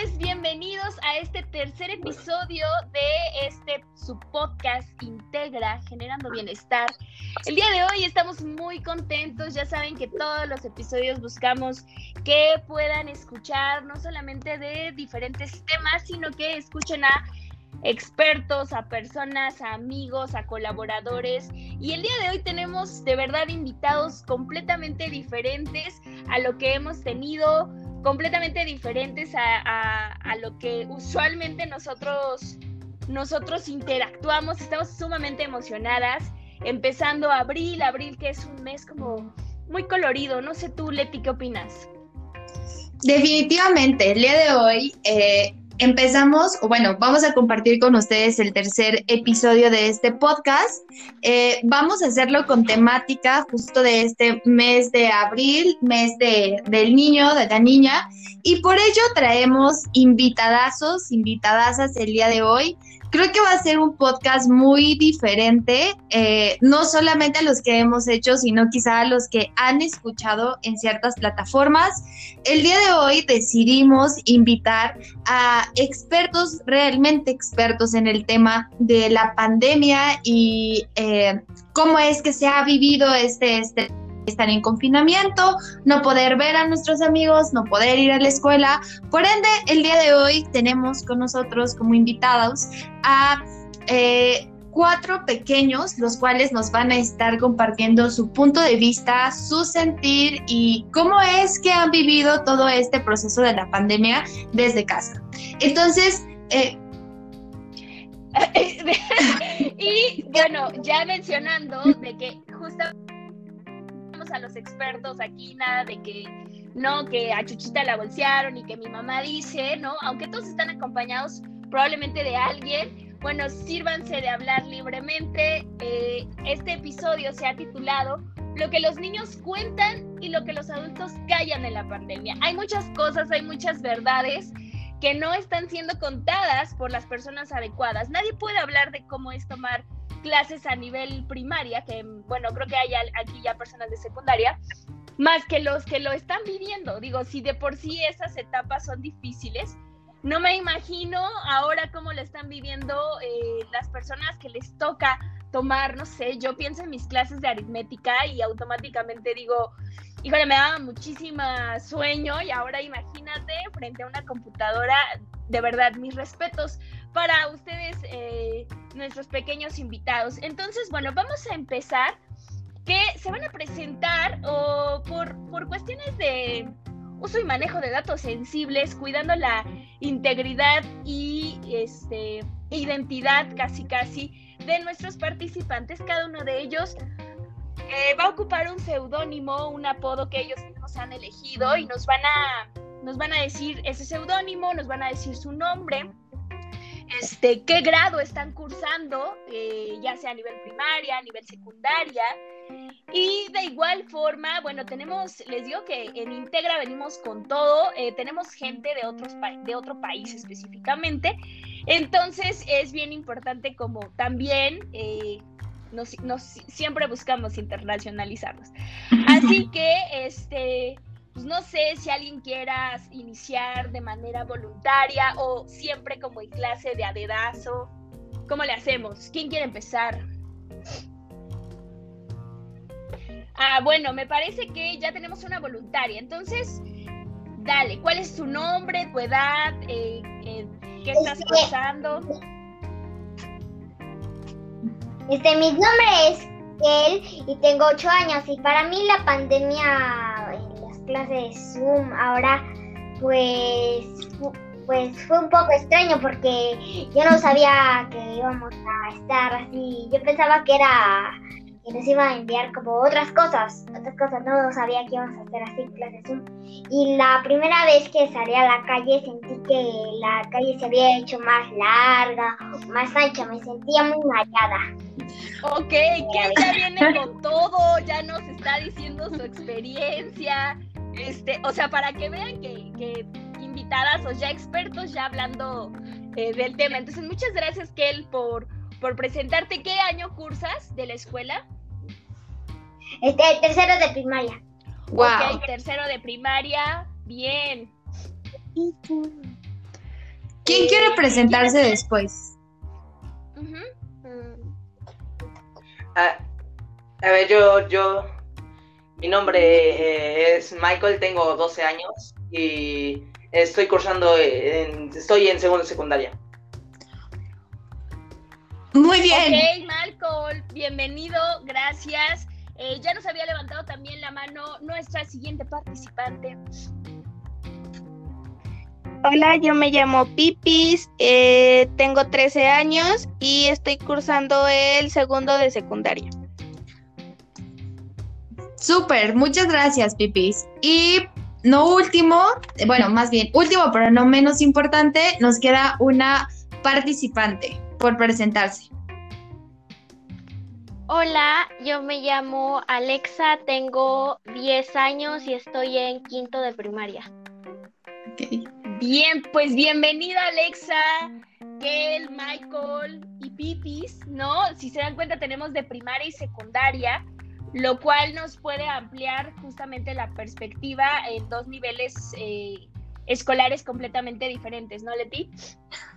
pues bienvenidos a este tercer episodio de este su podcast Integra, generando bienestar. El día de hoy estamos muy contentos, ya saben que todos los episodios buscamos que puedan escuchar no solamente de diferentes temas, sino que escuchen a expertos, a personas, a amigos, a colaboradores. Y el día de hoy tenemos de verdad invitados completamente diferentes a lo que hemos tenido completamente diferentes a, lo que usualmente nosotros, nosotros interactuamos. Estamos sumamente emocionadas. Empezando abril, abril que es un mes como muy colorido. No sé tú, Leti, ¿qué opinas? Definitivamente, el día de hoy eh, empezamos, o bueno, vamos a compartir con ustedes el tercer episodio de este podcast. Eh, vamos a hacerlo con temática justo de este mes de abril, mes de, del niño, de la niña, y por ello traemos invitadazos, invitadazas el día de hoy. Creo que va a ser un podcast muy diferente, eh, no solamente a los que hemos hecho, sino quizá a los que han escuchado en ciertas plataformas. El día de hoy decidimos invitar a expertos, realmente expertos en el tema de la pandemia y eh, cómo es que se ha vivido este, este estar en confinamiento, no poder ver a nuestros amigos, no poder ir a la escuela. Por ende, el día de hoy tenemos con nosotros como invitados a eh, cuatro pequeños, los cuales nos van a estar compartiendo su punto de vista, su sentir y cómo es que han vivido todo este proceso de la pandemia desde casa. Entonces, eh, y bueno, ya mencionando de que justamente a los expertos aquí, nada de que no, que a Chuchita la bolsearon y que mi mamá dice, ¿no? Aunque todos están acompañados probablemente de alguien, bueno, sírvanse de hablar libremente. Eh, este episodio se ha titulado Lo que los niños cuentan y lo que los adultos callan en la pandemia. Hay muchas cosas, hay muchas verdades que no están siendo contadas por las personas adecuadas. Nadie puede hablar de cómo es tomar clases a nivel primaria, que bueno, creo que hay aquí ya personas de secundaria, más que los que lo están viviendo. Digo, si de por sí esas etapas son difíciles, no me imagino ahora cómo lo están viviendo eh, las personas que les toca tomar, no sé, yo pienso en mis clases de aritmética y automáticamente digo, híjole, me daba muchísima sueño y ahora imagínate frente a una computadora, de verdad, mis respetos para ustedes, eh, nuestros pequeños invitados. Entonces, bueno, vamos a empezar, que se van a presentar o por, por cuestiones de uso y manejo de datos sensibles, cuidando la integridad y este, identidad casi casi de nuestros participantes. Cada uno de ellos eh, va a ocupar un seudónimo, un apodo que ellos nos han elegido y nos van a, nos van a decir ese seudónimo, nos van a decir su nombre este, qué grado están cursando, eh, ya sea a nivel primaria, a nivel secundaria. Y de igual forma, bueno, tenemos, les digo que en Integra venimos con todo, eh, tenemos gente de, otros de otro país específicamente, entonces es bien importante como también nos, siempre buscamos internacionalizarnos. Así que, este, pues, no sé si alguien quiera iniciar de manera voluntaria o siempre como en clase de adedazo. ¿Cómo le hacemos? ¿Quién quiere empezar? Ah, bueno, me parece que ya tenemos una voluntaria. Entonces, dale, ¿cuál es tu nombre, tu edad? Eh, eh, ¿Qué estás este, pasando? Este, mi nombre es él y tengo ocho años y para mí la pandemia clases Zoom ahora, pues, pues fue un poco extraño porque yo no sabía que íbamos a estar así. Yo pensaba que era que nos iban a enviar como otras cosas, otras cosas. No sabía que íbamos a hacer así clases Zoom. Y la primera vez que salí a la calle sentí que la calle se había hecho más larga, más ancha. Me sentía muy mareada. Ok, que ya viene con todo, ya nos está diciendo su experiencia. Este, o sea, para que vean que, invitadas o ya expertos ya hablando eh, del tema. Entonces, muchas gracias, Kel, por, por presentarte. ¿Qué año cursas de la escuela? Este, tercero de primaria. Wow. Ok, tercero de primaria. Bien. ¿Quién quiere presentarse después? Ah, a ver, yo, yo, mi nombre eh, es Michael, tengo 12 años y estoy cursando, en, estoy en segundo secundaria. Muy bien. Ok, Michael, bienvenido, gracias. Eh, ya nos había levantado también la mano nuestra siguiente participante. Hola, yo me llamo Pipis, eh, tengo 13 años y estoy cursando el segundo de secundaria. Súper, muchas gracias, Pipis. Y no último, bueno, más bien último, pero no menos importante, nos queda una participante por presentarse. Hola, yo me llamo Alexa, tengo 10 años y estoy en quinto de primaria. Bien, pues bienvenida Alexa, Kel, Michael y Pipis, ¿no? Si se dan cuenta tenemos de primaria y secundaria, lo cual nos puede ampliar justamente la perspectiva en dos niveles eh, escolares completamente diferentes, ¿no, Leti?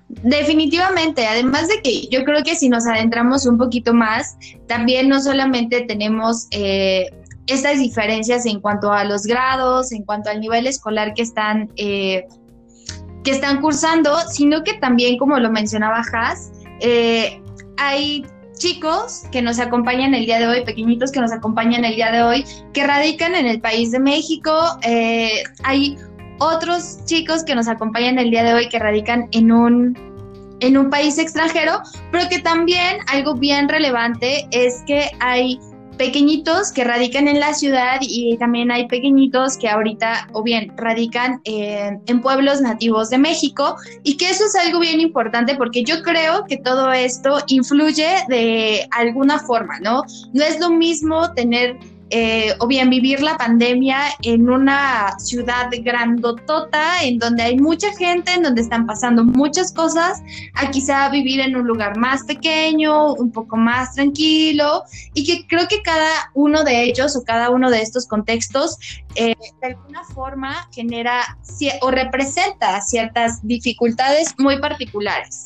Definitivamente, además de que yo creo que si nos adentramos un poquito más, también no solamente tenemos eh, estas diferencias en cuanto a los grados, en cuanto al nivel escolar que están, eh, que están cursando, sino que también, como lo mencionaba Haas, eh, hay chicos que nos acompañan el día de hoy, pequeñitos que nos acompañan el día de hoy, que radican en el país de México. hay otros chicos que nos acompañan el día de hoy que radican en un, en un país extranjero, pero que también algo bien relevante es que hay pequeñitos que radican en la ciudad y también hay pequeñitos que ahorita o bien radican en pueblos nativos de México y que eso es algo bien importante porque yo creo que todo esto influye de alguna forma, ¿no? No es lo mismo tener eh, o bien vivir la pandemia en una ciudad grandotota, en donde hay mucha gente, en donde están pasando muchas cosas, a quizá vivir en un lugar más pequeño, un poco más tranquilo, y que creo que cada uno de ellos o cada uno de estos contextos eh, de alguna forma genera o representa ciertas dificultades muy particulares.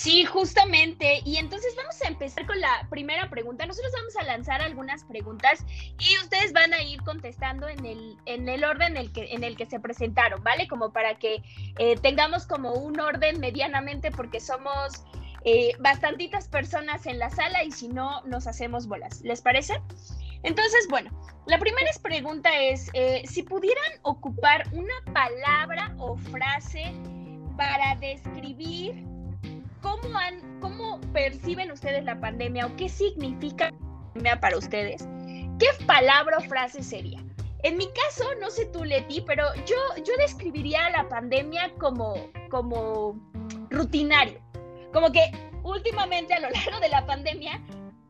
Sí, justamente. Y entonces vamos a empezar con la primera pregunta. Nosotros vamos a lanzar algunas preguntas y ustedes van a ir contestando en el, en el orden en el, que, en el que se presentaron, ¿vale? Como para que eh, tengamos como un orden medianamente porque somos eh, bastantitas personas en la sala y si no, nos hacemos bolas. ¿Les parece? Entonces, bueno, la primera pregunta es, eh, si pudieran ocupar una palabra o frase para describir ¿cómo, han, ¿cómo perciben ustedes la pandemia o qué significa la pandemia para ustedes? ¿Qué palabra o frase sería? En mi caso, no sé tú, Leti, pero yo, yo describiría la pandemia como, como rutinario. Como que últimamente a lo largo de la pandemia,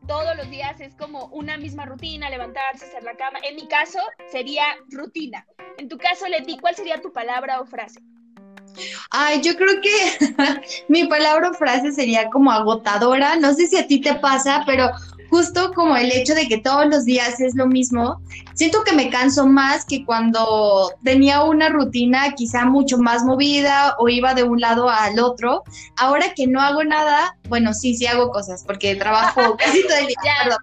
todos los días es como una misma rutina, levantarse, hacer la cama. En mi caso, sería rutina. En tu caso, Leti, ¿cuál sería tu palabra o frase? Ay, yo creo que mi palabra o frase sería como agotadora. No sé si a ti te pasa, pero justo como el hecho de que todos los días es lo mismo, siento que me canso más que cuando tenía una rutina quizá mucho más movida o iba de un lado al otro. Ahora que no hago nada, bueno, sí, sí hago cosas porque trabajo casi todo el día. Ya,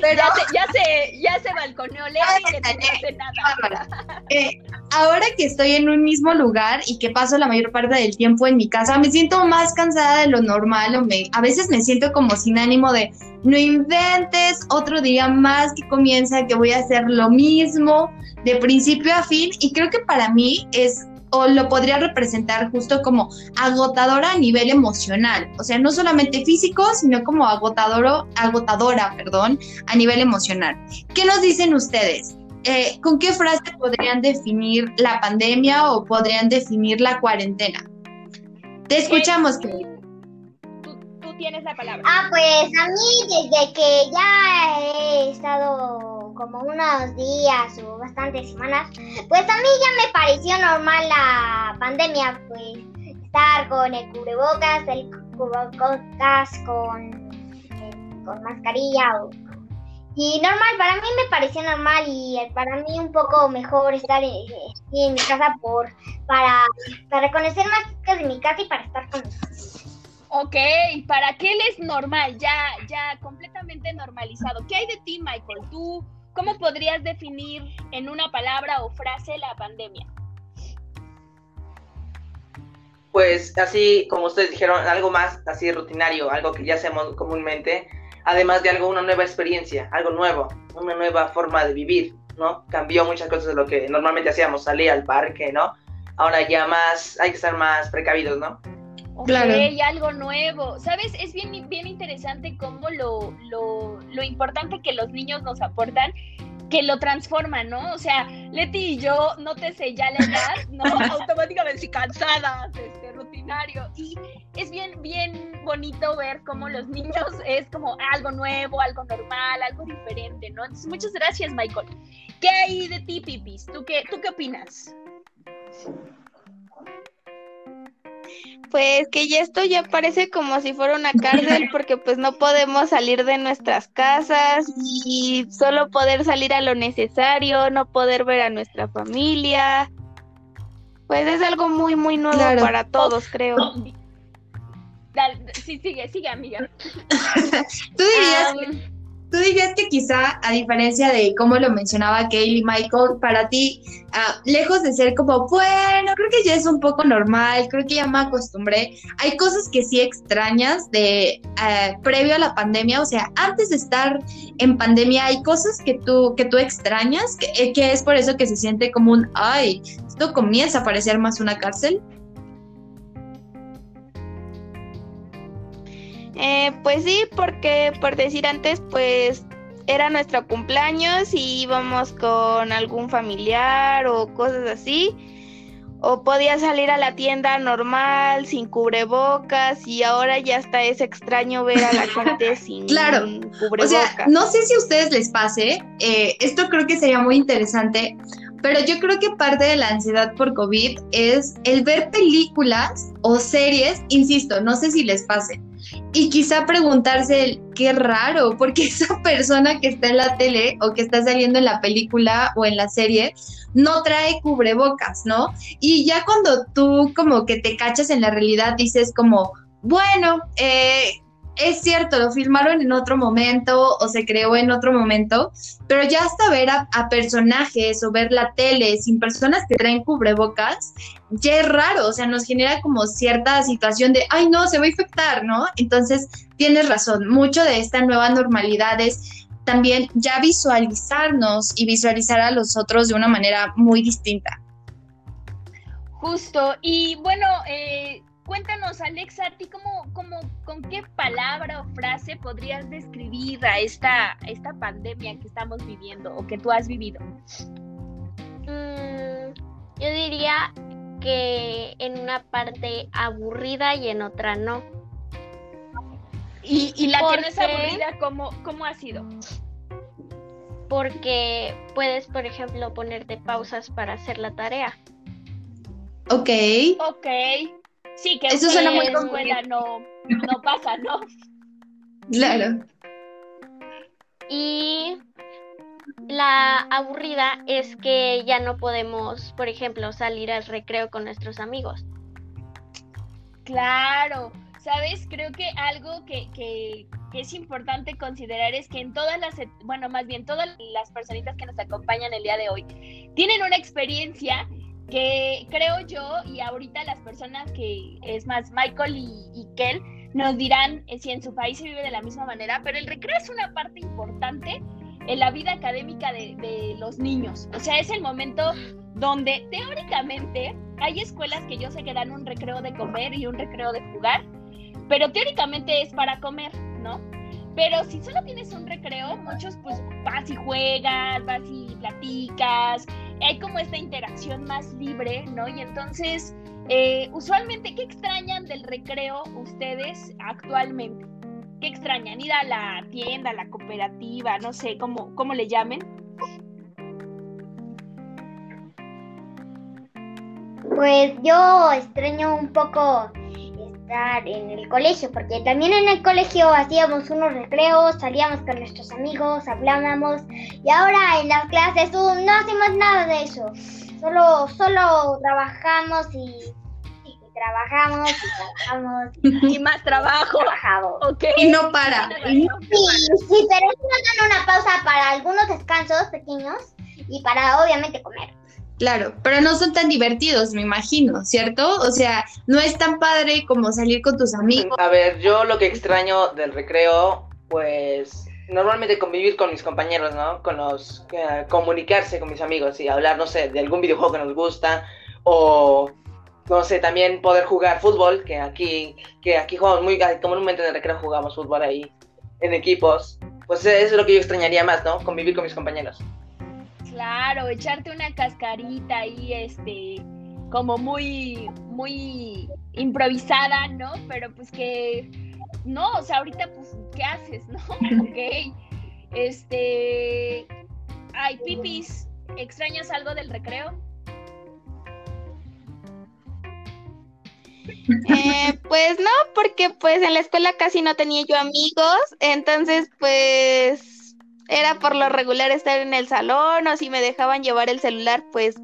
pero ya se, ya se, ya se balconeó que no hace nada. Eh, ahora que estoy en un mismo lugar y que paso la mayor parte del tiempo en mi casa, me siento más cansada de lo normal o me, a veces me siento como sin ánimo de no inventes otro día más que comienza, que voy a hacer lo mismo de principio a fin y creo que para mí es o lo podría representar justo como agotadora a nivel emocional, o sea, no solamente físico, sino como agotador, agotadora, perdón, a nivel emocional. ¿Qué nos dicen ustedes? Eh, ¿Con qué frase podrían definir la pandemia o podrían definir la cuarentena? Te escuchamos, que tienes la palabra. Ah, pues a mí desde que ya he estado como unos días o bastantes semanas, pues a mí ya me pareció normal la pandemia, pues estar con el cubrebocas, el cubrebocas con, eh, con mascarilla Y normal, para mí me pareció normal y eh, para mí un poco mejor estar en, en mi casa por para, para conocer más chicas de mi casa y para estar con ellos. Ok, para qué él es normal, ya, ya completamente normalizado. ¿Qué hay de ti, Michael? ¿Tú cómo podrías definir en una palabra o frase la pandemia? Pues así como ustedes dijeron, algo más así rutinario, algo que ya hacemos comúnmente, además de algo, una nueva experiencia, algo nuevo, una nueva forma de vivir, ¿no? Cambió muchas cosas de lo que normalmente hacíamos, salir al parque, ¿no? Ahora ya más, hay que estar más precavidos, ¿no? Ok, Claro. algo nuevo. ¿Sabes? Es bien, bien interesante cómo lo, lo, lo importante que los niños nos aportan, que lo transforman, ¿no? O sea, Leti y yo, nótese ya la edad, ¿no? Automáticamente cansadas, este, rutinario. Y es bien, bien bonito ver cómo los niños es como algo nuevo, algo normal, algo diferente, ¿no? Entonces, muchas gracias, Michael. ¿Qué hay de ti, Pipis? ¿Tú qué, ¿tú qué opinas? Pues que ya esto ya parece como si fuera una cárcel porque pues no podemos salir de nuestras casas y solo poder salir a lo necesario, no poder ver a nuestra familia. Pues es algo muy, muy nuevo Claro. para todos, creo. Dale, sí, sigue, sigue, amiga. ¿Tú dirías, tú dirías que quizá, a diferencia de cómo lo mencionaba Kaylee Michael, para ti, ah, lejos de ser como, bueno, creo que ya es un poco normal, creo que ya me acostumbré, hay cosas que sí extrañas de eh, previo a la pandemia, o sea, antes de estar en pandemia, hay cosas que tú, que tú extrañas, que, eh, que es por eso que se siente como un, ay, esto comienza a parecer más una cárcel. Eh, pues sí, porque por decir antes, pues era nuestro cumpleaños y íbamos con algún familiar o cosas así. O podía salir a la tienda normal, sin cubrebocas, y ahora ya hasta es extraño ver a la gente sin Claro. O sea, no sé si a ustedes les pase, eh, esto creo que sería muy interesante, pero yo creo que parte de la ansiedad por COVID es el ver películas o series, insisto, no sé si les pase, y quizá preguntarse qué raro, porque esa persona que está en la tele o que está saliendo en la película o en la serie no trae cubrebocas, ¿no? Y ya cuando tú como que te cachas en la realidad dices como, bueno, eh, es cierto, lo filmaron en otro momento o se creó en otro momento, pero ya hasta ver a, personajes o ver la tele sin personas que traen cubrebocas, ya es raro, o sea, nos genera como cierta situación de, ay no, se va a infectar, ¿no? Entonces, tienes razón, mucho de esta nueva normalidad es también ya visualizarnos y visualizar a los otros de una manera muy distinta. Justo, y bueno, eh, cuéntanos, Alexa, ¿a ti cómo, cómo, con qué palabra o frase podrías describir a esta, esta pandemia que estamos viviendo o que tú has vivido? Mm, yo diría que en una parte aburrida y en otra no. Y, y la que no es aburrida, ¿cómo, ¿cómo ha sido? Porque puedes, por ejemplo, ponerte pausas para hacer la tarea. Ok, Ok. Sí, que Eso suena en muy la escuela no, no pasa, ¿no? claro. Y la aburrida es que ya no podemos, por ejemplo, salir al recreo con nuestros amigos. Claro, sabes, creo que algo que, que- que es importante considerar es que en todas las, et- bueno, más bien todas las personitas que nos acompañan el día de hoy tienen una experiencia que creo yo y ahorita las personas que es más Michael y, y Kel nos dirán eh, si en su país se vive de la misma manera, pero el recreo es una parte importante en la vida académica de, de los niños. O sea, es el momento donde teóricamente hay escuelas que yo sé que dan un recreo de comer y un recreo de jugar, pero teóricamente es para comer, ¿no? Pero si solo tienes un recreo, muchos pues vas y juegas, vas y platicas, hay como esta interacción más libre, ¿no? Y entonces, eh, usualmente, ¿qué extrañan del recreo ustedes actualmente? ¿Qué extrañan? ¿Ir a la tienda, a la cooperativa, no sé, cómo, cómo le llamen? Pues yo extraño un poco estar en el colegio, porque también en el colegio hacíamos unos recreos, salíamos con nuestros amigos, hablábamos, y ahora en las clases uh, no hacemos nada de eso. Solo, solo trabajamos y, y trabajamos y trabajamos Y más trabajo. trabajamos. Ok. Y no para. y Sí, sí, pero nos dan una pausa para algunos descansos pequeños y para obviamente comer. Claro, pero no son tan divertidos, me imagino, ¿cierto? O sea, no es tan padre como salir con tus amigos. A ver, yo lo que extraño del recreo, pues normalmente convivir con mis compañeros, ¿no? Con los eh, comunicarse con mis amigos y hablar, no sé, de algún videojuego que nos gusta o no sé, también poder jugar fútbol, que aquí que aquí jugamos muy comúnmente en el recreo jugamos fútbol ahí en equipos. Pues eso es lo que yo extrañaría más, ¿no? Convivir con mis compañeros. Claro, echarte una cascarita ahí, este, como muy, muy improvisada, ¿no? Pero pues que, no, o sea, ahorita pues, ¿qué haces, no? Ok. Este, ay, Pipis, ¿extrañas algo del recreo? Eh, pues no, porque pues en la escuela casi no tenía yo amigos, entonces pues era por lo regular estar en el salón o si me dejaban llevar el celular pues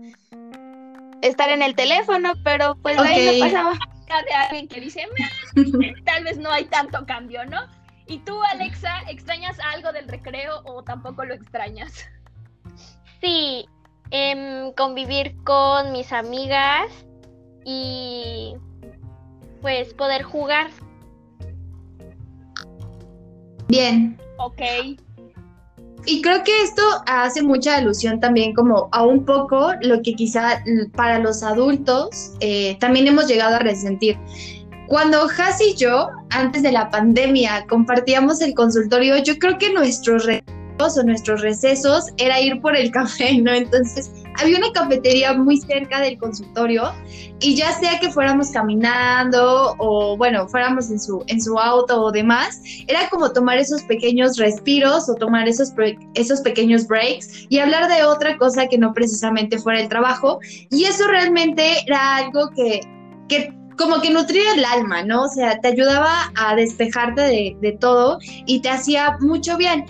estar en el teléfono, pero pues ahí no pasaba. de alguien que dice, "Meh, tal vez no hay tanto cambio, ¿no? ¿Y tú, Alexa, extrañas algo del recreo o tampoco lo extrañas? Sí, em, convivir con mis amigas y pues poder jugar. Bien. Ok, Y creo que esto hace mucha alusión también como a un poco lo que quizá para los adultos eh, también hemos llegado a resentir. Cuando Has y yo, antes de la pandemia, compartíamos el consultorio, yo creo que nuestros recreos o nuestros recesos era ir por el café, ¿no? Entonces, había una cafetería muy cerca del consultorio y ya sea que fuéramos caminando o, bueno, fuéramos en su, en su auto o demás, era como tomar esos pequeños respiros o tomar esos, esos pequeños breaks y hablar de otra cosa que no precisamente fuera el trabajo. Y eso realmente era algo que, que como que nutría el alma, ¿no? O sea, te ayudaba a despejarte de, de todo y te hacía mucho bien.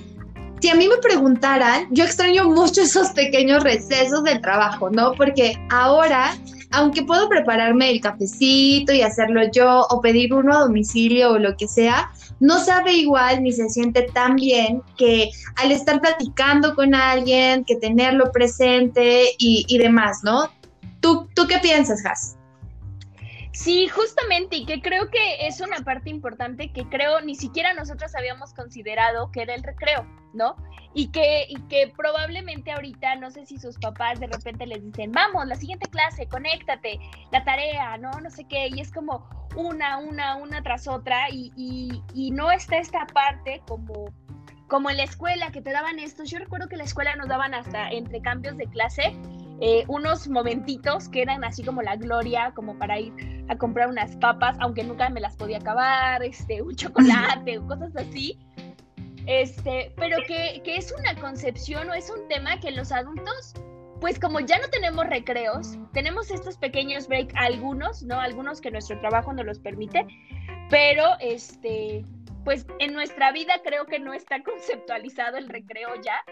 Si a mí me preguntaran, yo extraño mucho esos pequeños recesos del trabajo, ¿no? Porque ahora, aunque puedo prepararme el cafecito y hacerlo yo o pedir uno a domicilio o lo que sea, no sabe igual ni se siente tan bien que al estar platicando con alguien, que tenerlo presente y, demás, ¿no? ¿Tú, ¿Tú qué piensas, Has? Sí, justamente, y que creo que es una parte importante que creo ni siquiera nosotros habíamos considerado que era el recreo, ¿no? Y que, y que probablemente ahorita, no sé si sus papás de repente les dicen, vamos, la siguiente clase, conéctate, la tarea, ¿no? No sé qué, y es como una, una, una tras otra, y, y, y no está esta parte como como en la escuela que te daban estos, yo recuerdo que en la escuela nos daban hasta entre cambios de clase eh, unos momentitos que eran así como la gloria, como para ir a comprar unas papas, aunque nunca me las podía acabar, este, un chocolate cosas así. Este, pero que, que es una concepción o es un tema que los adultos, pues como ya no tenemos recreos, tenemos estos pequeños break, algunos, ¿no? Algunos que nuestro trabajo nos los permite, pero este, pues en nuestra vida creo que no está conceptualizado el recreo ya.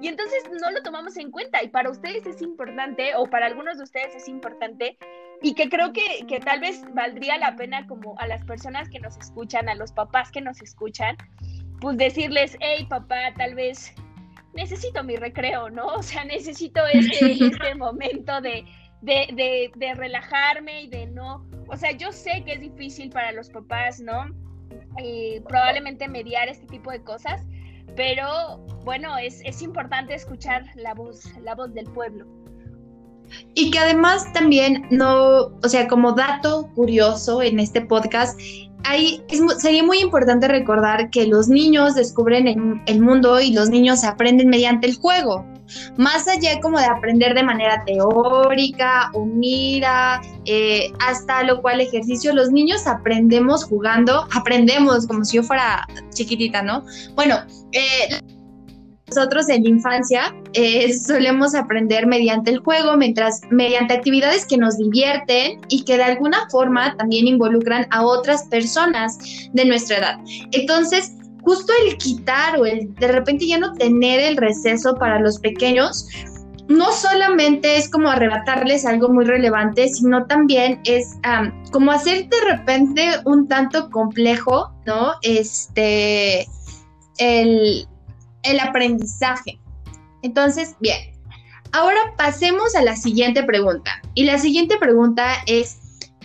Y entonces no lo tomamos en cuenta y para ustedes es importante o para algunos de ustedes es importante y que creo que, que tal vez valdría la pena como a las personas que nos escuchan, a los papás que nos escuchan, pues decirles, hey papá, tal vez necesito mi recreo, ¿no? O sea, necesito este, este momento de, de, de, de relajarme y de no, o sea, yo sé que es difícil para los papás, ¿no? Eh, probablemente mediar este tipo de cosas, pero bueno, es, es importante escuchar la voz, la voz del pueblo. Y que además también no, o sea, como dato curioso en este podcast, hay, es sería muy importante recordar que los niños descubren el mundo y los niños aprenden mediante el juego. Más allá como de aprender de manera teórica o mira, eh, hasta lo cual ejercicio, los niños aprendemos jugando, aprendemos como si yo fuera chiquitita, ¿no? Bueno, eh, nosotros en la infancia eh, solemos aprender mediante el juego, mientras, mediante actividades que nos divierten y que de alguna forma también involucran a otras personas de nuestra edad. Entonces, justo el quitar o el de repente ya no tener el receso para los pequeños, no solamente es como arrebatarles algo muy relevante, sino también es como hacer de repente un tanto complejo, ¿no? Este, el, el aprendizaje. Entonces, bien, ahora pasemos a la siguiente pregunta. Y la siguiente pregunta es,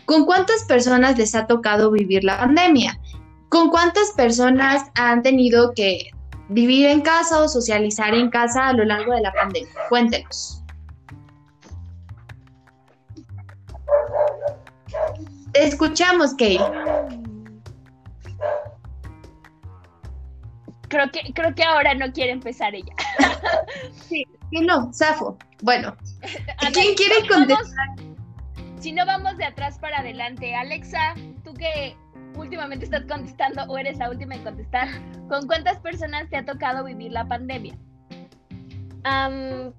¿con cuántas personas les ha tocado vivir la pandemia? ¿Con cuántas personas han tenido que vivir en casa o socializar en casa a lo largo de la pandemia? Cuéntenos. Te escuchamos, Kate. Creo que, creo que ahora no quiere empezar ella. sí, no, Safo. Bueno, ¿quién quiere contestar? si no vamos de atrás para adelante, Alexa, tú que últimamente estás contestando o eres la última en contestar, ¿con cuántas personas te ha tocado vivir la pandemia?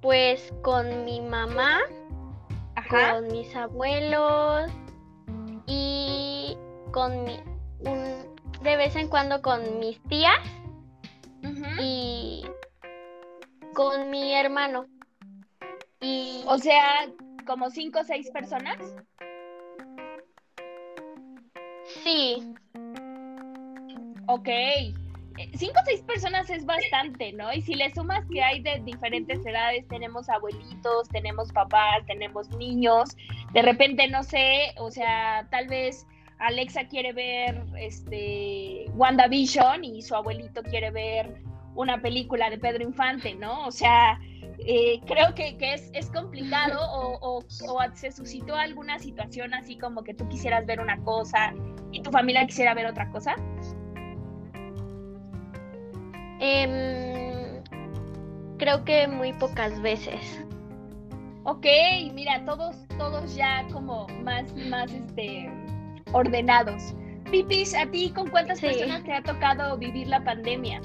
pues con mi mamá, con mis abuelos y con mi, de vez en cuando con mis tías y con mi hermano. Y... O sea, como cinco o seis personas. Sí. Ok. Eh, cinco o seis personas es bastante, ¿no? Y si le sumas que hay de diferentes edades, tenemos abuelitos, tenemos papás, tenemos niños, de repente, no sé, o sea, tal vez Alexa quiere ver este WandaVision y su abuelito quiere ver una película de Pedro Infante, ¿no? O sea, eh, creo que, es, complicado o, se suscitó alguna situación así como que tú quisieras ver una cosa y tu familia quisiera ver otra cosa. Em, creo que muy pocas veces. Ok, mira, todos, todos ya como más, más este ordenados. Pipis, ¿a ti con cuántas personas te ha tocado vivir la pandemia?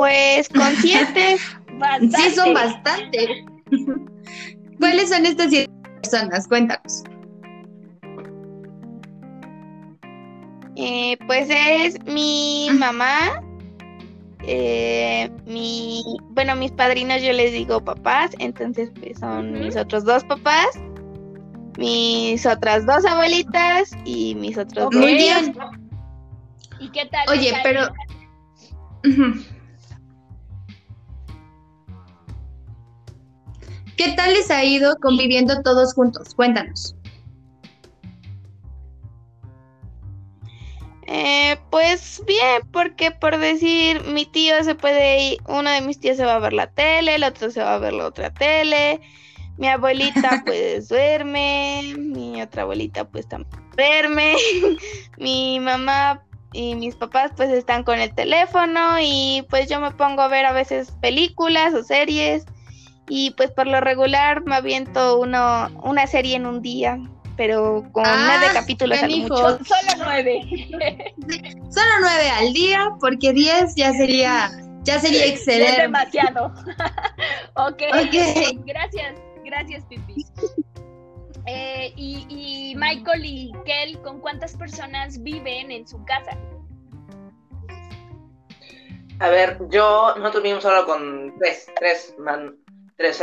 Pues con siete. sí, son bastantes. ¿Cuáles son estas siete personas? Cuéntanos. Eh, pues es mi mamá, eh, mi, bueno, mis padrinos yo les digo papás, entonces pues son mis otros dos papás, mis otras dos abuelitas y mis otros dos. Muy bien. ¿Y qué tal? Oye, pero... ¿Qué tal les ha ido conviviendo todos juntos? Cuéntanos. Eh, pues bien, porque por decir, mi tío se puede ir, uno de mis tíos se va a ver la tele, el otro se va a ver la otra tele, mi abuelita pues duerme, mi otra abuelita pues también duerme, mi mamá y mis papás pues están con el teléfono y pues yo me pongo a ver a veces películas o series y pues por lo regular me aviento uno, una serie en un día, pero con ah, nueve capítulos al mucho. Solo nueve. Solo nueve al día, porque diez ya sería, ya sería excelente. Es demasiado. okay. ok. Gracias, gracias, Pipi. Eh, y, y Michael y Kel, ¿con cuántas personas viven en su casa? A ver, yo, nosotros vivimos solo con tres, tres man,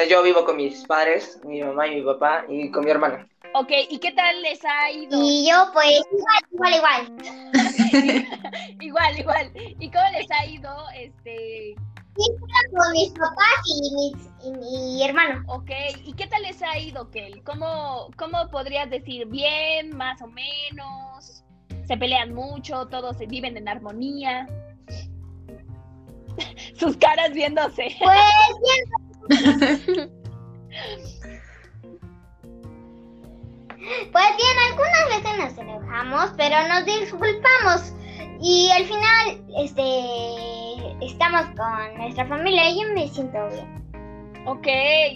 yo vivo con mis padres, mi mamá y mi papá, y con mi hermana. Ok, ¿y qué tal les ha ido? Y yo, pues, igual, igual, igual. igual, igual. ¿Y cómo les ha ido, este... Sí, con mis papás y, mis, mi hermano. Ok, ¿y qué tal les ha ido, Kel? ¿Cómo, ¿Cómo podrías decir? ¿Bien, más o menos? ¿Se pelean mucho? ¿Todos se viven en armonía? Sus caras viéndose. Pues bien, pues bien, algunas veces nos enojamos, pero nos disculpamos. Y al final, este, estamos con nuestra familia y yo me siento bien. Ok.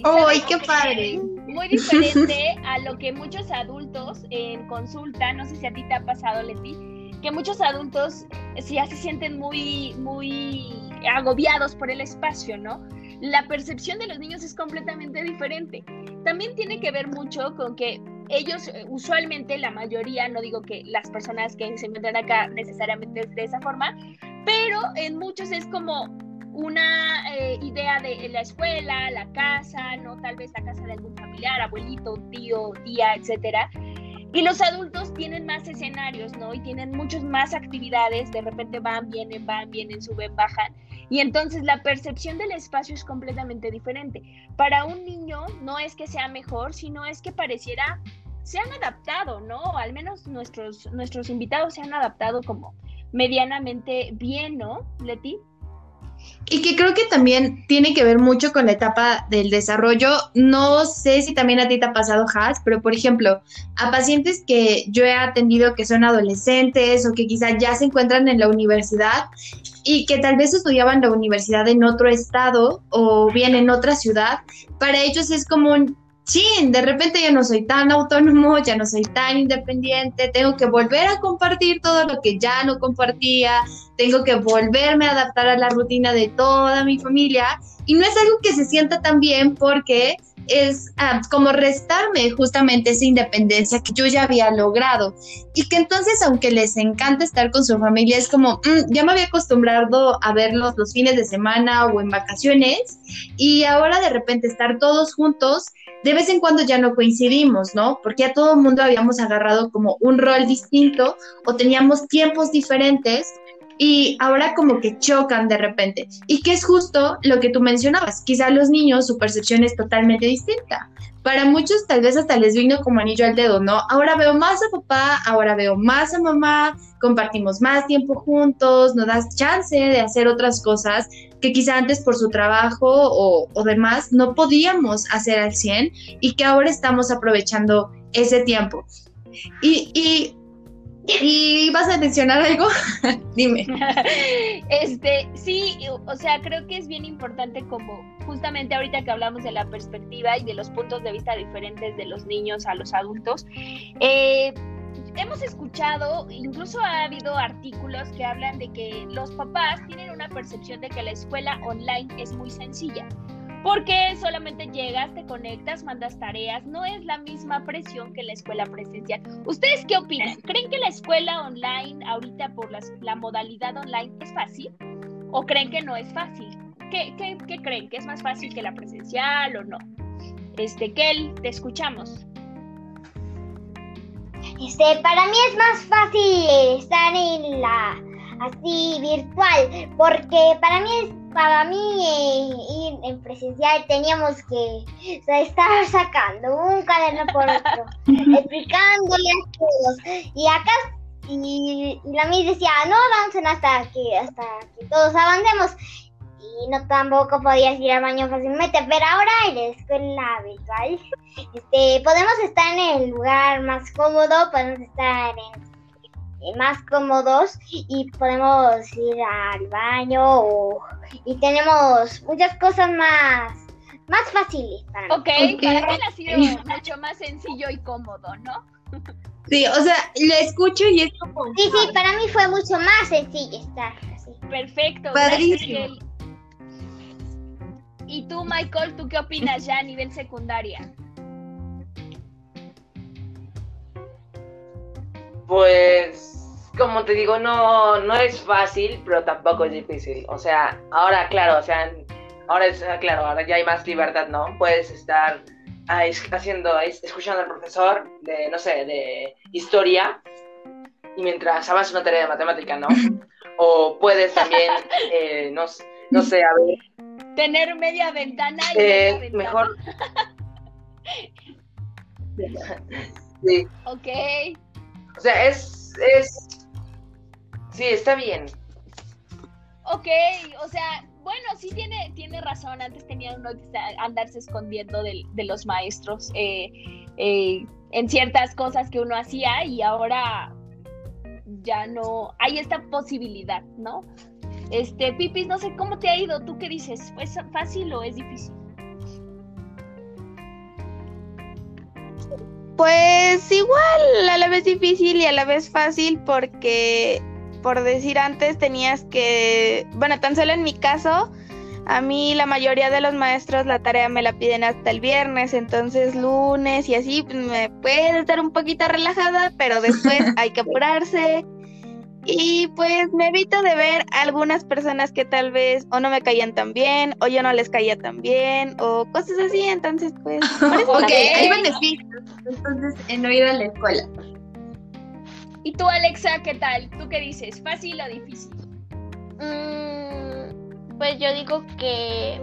¡Ay, qué padre! Muy diferente a lo que muchos adultos en consulta, no sé si a ti te ha pasado, Leti, que muchos adultos ya se sienten muy, muy agobiados por el espacio, ¿no? La percepción de los niños es completamente diferente. También tiene que ver mucho con que ellos eh, usualmente, la mayoría, no digo que las personas que se encuentran acá necesariamente de esa forma, pero en muchos es como una eh, idea de la escuela, la casa, no tal vez la casa de algún familiar, abuelito, tío, tía, etcétera. Y los adultos tienen más escenarios, ¿no? Y tienen muchas más actividades, de repente van, vienen, van, vienen, suben, bajan. Y entonces la percepción del espacio es completamente diferente. Para un niño no es que sea mejor, sino es que pareciera se han adaptado, ¿no? Al menos nuestros, nuestros invitados se han adaptado como medianamente bien, ¿no, Leti? Y que creo que también tiene que ver mucho con la etapa del desarrollo. No sé si también a ti te ha pasado, Has, pero por ejemplo, a pacientes que yo he atendido que son adolescentes o que quizá ya se encuentran en la universidad y que tal vez estudiaban la universidad en otro estado o bien en otra ciudad, para ellos es como un, sí, de repente ya no soy tan autónomo, ya no soy tan independiente, tengo que volver a compartir todo lo que ya no compartía, tengo que volverme a adaptar a la rutina de toda mi familia. Y no es algo que se sienta tan bien porque es ah, como restarme justamente esa independencia que yo ya había logrado y que entonces aunque les encanta estar con su familia es como mm, ya me había acostumbrado a verlos los fines de semana o en vacaciones y ahora de repente estar todos juntos de vez en cuando ya no coincidimos, ¿no? Porque a todo el mundo habíamos agarrado como un rol distinto o teníamos tiempos diferentes y ahora como que chocan de repente. Y que es justo lo que tú mencionabas, quizá los niños su percepción es totalmente distinta. Para muchos tal vez hasta les vino como anillo al dedo, ¿no? Ahora veo más a papá, ahora veo más a mamá, compartimos más tiempo juntos, nos das chance de hacer otras cosas que quizá antes por su trabajo o, demás no podíamos hacer al 100 y que ahora estamos aprovechando ese tiempo. Y ¿Y vas a mencionar algo? Dime. Este, sí, o sea, creo que es bien importante como justamente ahorita que hablamos de la perspectiva y de los puntos de vista diferentes de los niños a los adultos. Eh, hemos escuchado, incluso ha habido artículos que hablan de que los papás tienen una percepción de que la escuela online es muy sencilla porque solamente llegas, te conectas, mandas tareas, no es la misma presión que la escuela presencial. ¿Ustedes qué opinan? ¿Creen que la escuela online, ahorita por la modalidad online, es fácil? ¿O creen que no es fácil? ¿Qué, creen? ¿Que es más fácil que la presencial o no? Este, Kel, te escuchamos. Este, para mí es más fácil estar en la así virtual, porque para mí es para mí eh, ir en presencial teníamos que estar sacando un caderno por otro, explicándole a todos. Y acá y, la mis decía, no avancen hasta que hasta que todos avancemos. Y no tampoco podías ir al baño fácilmente, pero ahora en la escuela virtual este, podemos estar en el lugar más cómodo, podemos estar en más cómodos y podemos ir al baño y tenemos muchas cosas más más fáciles para mí. Ok, para mí ha sido mucho más sencillo y cómodo, ¿no? Sí, o sea, lo escucho y es como... Sí, sí, para mí fue mucho más sencillo estar así. Perfecto. Padrísimo. y tú, Michael, ¿tú qué opinas ya a nivel secundaria? Pues como te digo, no, no es fácil, pero tampoco es difícil. O sea, ahora, claro, o sea, ahora es, claro, ahora ya hay más libertad, ¿no? Puedes estar haciendo, escuchando al profesor de, no sé, de historia y mientras avanzas una tarea de matemática, ¿no? O puedes también, eh, no, no, sé, a ver. Tener media ventana y eh, mejor. sí. Ok. O sea, es, es Sí, está bien. Ok, o sea, bueno, sí tiene, tiene razón. Antes tenía uno que andarse escondiendo de, los maestros eh, eh, en ciertas cosas que uno hacía y ahora ya no hay esta posibilidad, ¿no? Este, Pipis, no sé cómo te ha ido. ¿Tú qué dices? ¿Es fácil o es difícil? Pues igual, a la vez difícil y a la vez fácil porque, por decir antes, tenías que, bueno, tan solo en mi caso, a mí la mayoría de los maestros la tarea me la piden hasta el viernes, entonces lunes y así pues, me puede estar un poquito relajada, pero después hay que apurarse. Y pues me evito de ver algunas personas que tal vez o no me caían tan bien, o yo no les caía tan bien, o cosas así, entonces pues... ok, hay beneficios entonces en no ir a la escuela. ¿Y tú Alexa, qué tal? ¿Tú qué dices? ¿Fácil o difícil? Mm, pues yo digo que...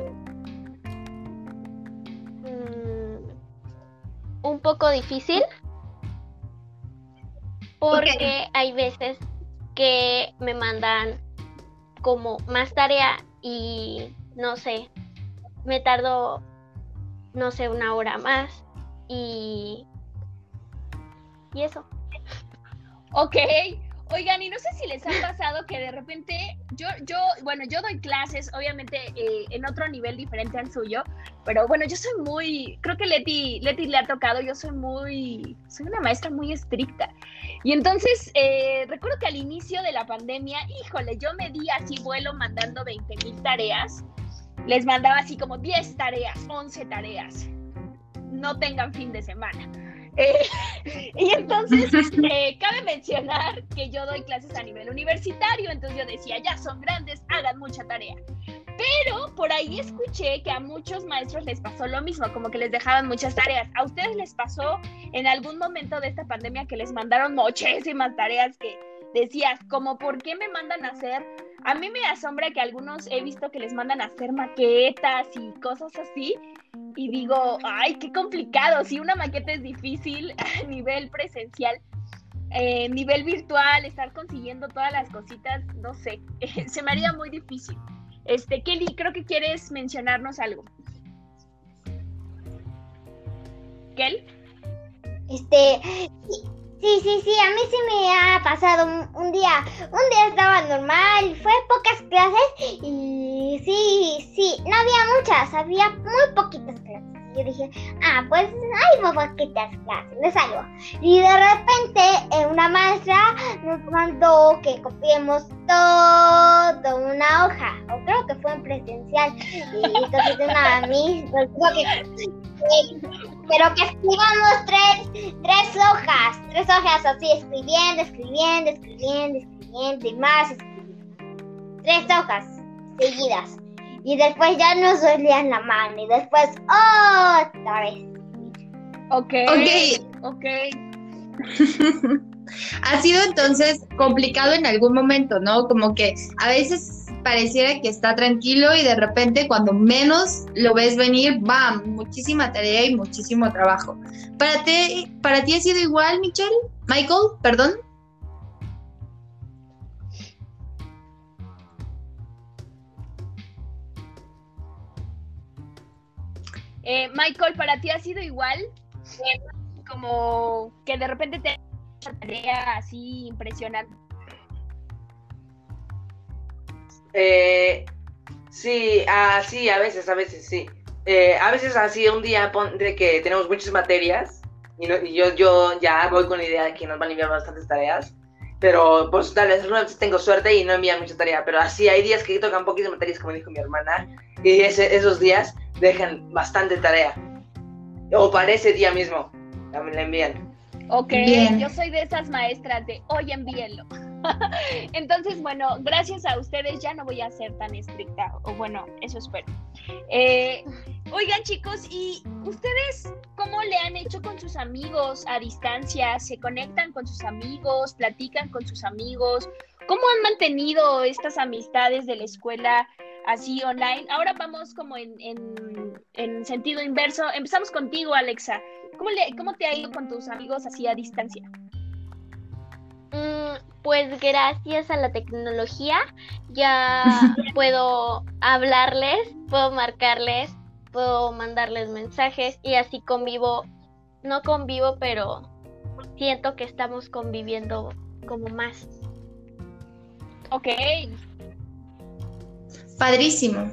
Mm, un poco difícil. Porque hay veces que me mandan como más tarea y no sé, me tardo, no sé, una hora más y, y eso. Ok, Oigan, y no sé si les ha pasado que de repente yo, yo, bueno, yo doy clases, obviamente eh, en otro nivel diferente al suyo, pero bueno, yo soy muy, creo que Leti, Leti le ha tocado, yo soy muy, soy una maestra muy estricta. Y entonces, eh, recuerdo que al inicio de la pandemia, híjole, yo me di así vuelo mandando 20 mil tareas, les mandaba así como 10 tareas, 11 tareas, no tengan fin de semana. Eh, y entonces, este, cabe mencionar que yo doy clases a nivel universitario, entonces yo decía, ya son grandes, hagan mucha tarea. Pero por ahí escuché que a muchos maestros les pasó lo mismo, como que les dejaban muchas tareas. ¿A ustedes les pasó en algún momento de esta pandemia que les mandaron muchísimas tareas que decías, como, ¿por qué me mandan a hacer? A mí me asombra que algunos he visto que les mandan a hacer maquetas y cosas así. Y digo, ay, qué complicado. Si una maqueta es difícil a nivel presencial, eh, nivel virtual, estar consiguiendo todas las cositas, no sé, se me haría muy difícil. Este, Kelly, creo que quieres mencionarnos algo. ¿Kel? Este, sí, sí, a mí sí me ha pasado un, día, un día estaba normal, fue pocas clases y sí, sí, no había muchas, había muy poquitas clases. Yo dije, ah, pues hay muy poquitas clases, no salgo. Y de repente eh, una maestra nos mandó que copiemos todo una hoja, o creo que fue en presencial. Y entonces una a mí, pues, que pero que escribamos tres, tres hojas, tres hojas así, escribiendo, escribiendo, escribiendo, escribiendo y más Tres hojas seguidas. Y después ya nos dolían la mano y después otra vez. Ok. Ok. Ok. ha sido entonces complicado en algún momento, ¿no? Como que a veces pareciera que está tranquilo y de repente cuando menos lo ves venir, ¡bam! Muchísima tarea y muchísimo trabajo. ¿Para ti, para ti ha sido igual, Michelle? Michael, perdón. Eh, Michael, ¿para ti ha sido igual? como que de repente te tarea así impresionante. Eh, sí, ah, sí, a veces, a veces, sí. Eh, a veces así un día de que tenemos muchas materias y, yo, yo ya voy con la idea de que nos van a enviar bastantes tareas, pero pues tal vez tengo suerte y no envían mucha tarea, pero así hay días que tocan poquitas materias, como dijo mi hermana, y esos días dejan bastante tarea. O para ese día mismo, la envían. Ok, yo soy de esas maestras de hoy envíenlo. Entonces, bueno, gracias a ustedes ya no voy a ser tan estricta, o bueno, eso espero. Eh, oigan chicos, ¿y ustedes cómo le han hecho con sus amigos a distancia? ¿Se conectan con sus amigos? ¿Platican con sus amigos? ¿Cómo han mantenido estas amistades de la escuela así online? Ahora vamos como en, en, sentido inverso. Empezamos contigo, Alexa. ¿Cómo, le, ¿Cómo te ha ido con tus amigos así a distancia? Mm, pues gracias a la tecnología ya puedo hablarles, puedo marcarles, puedo mandarles mensajes y así convivo, no convivo, pero siento que estamos conviviendo como más. Ok. Padrísimo.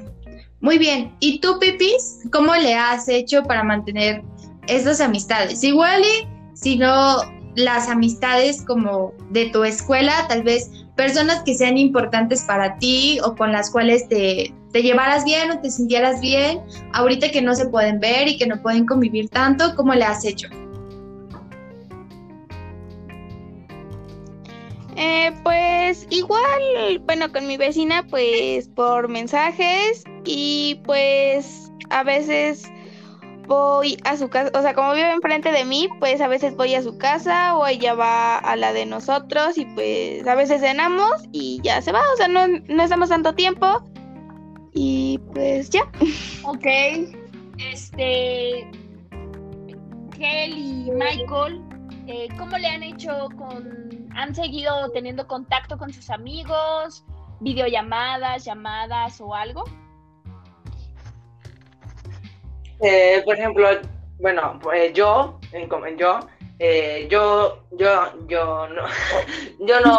Muy bien. ¿Y tú, Pipis? ¿Cómo le has hecho para mantener estas amistades? Igual y sino las amistades como de tu escuela, tal vez personas que sean importantes para ti o con las cuales te, te llevaras bien o te sintieras bien, ahorita que no se pueden ver y que no pueden convivir tanto, ¿cómo le has hecho? Eh, pues igual, bueno, con mi vecina, pues por mensajes y pues a veces voy a su casa, o sea, como vive enfrente de mí, pues a veces voy a su casa o ella va a la de nosotros y pues a veces cenamos y ya se va, o sea, no, no estamos tanto tiempo y pues ya. Ok, este, Kelly y Michael, eh, ¿cómo le han hecho con, han seguido teniendo contacto con sus amigos, videollamadas, llamadas o algo? Eh, por ejemplo, bueno, pues yo, yo, eh, yo, yo, yo no, yo no,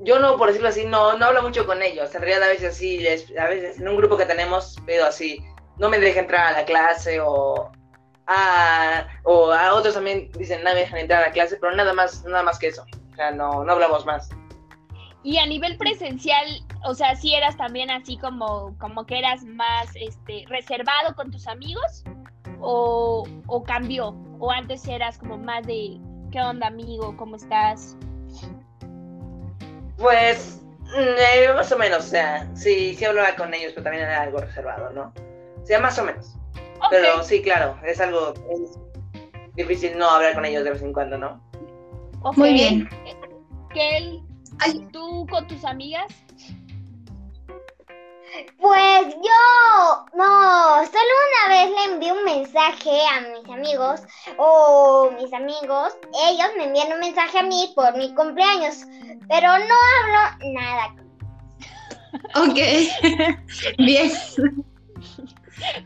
yo no, por decirlo así, no, no hablo mucho con ellos. En realidad a veces sí, a veces en un grupo que tenemos, pido así, no me deja entrar a la clase o a, o a otros también dicen, no me dejan entrar a la clase, pero nada más, nada más que eso. O sea, no, no hablamos más. Y a nivel presencial, o sea, si eras también así como, como que eras más este, reservado con tus amigos o, o cambió, o antes eras como más de, ¿qué onda amigo? ¿Cómo estás? Pues, eh, más o menos, o sea, sí, sí hablaba con ellos, pero también era algo reservado, ¿no? O sea, más o menos. Pero sí, claro, es algo es difícil no hablar con ellos de vez en cuando, ¿no? Muy bien. Ay. ¿tú con tus amigas? Pues yo, no, solo una vez le envié un mensaje a mis amigos o mis amigos, ellos me envían un mensaje a mí por mi cumpleaños, pero no hablo nada. Ok, bien.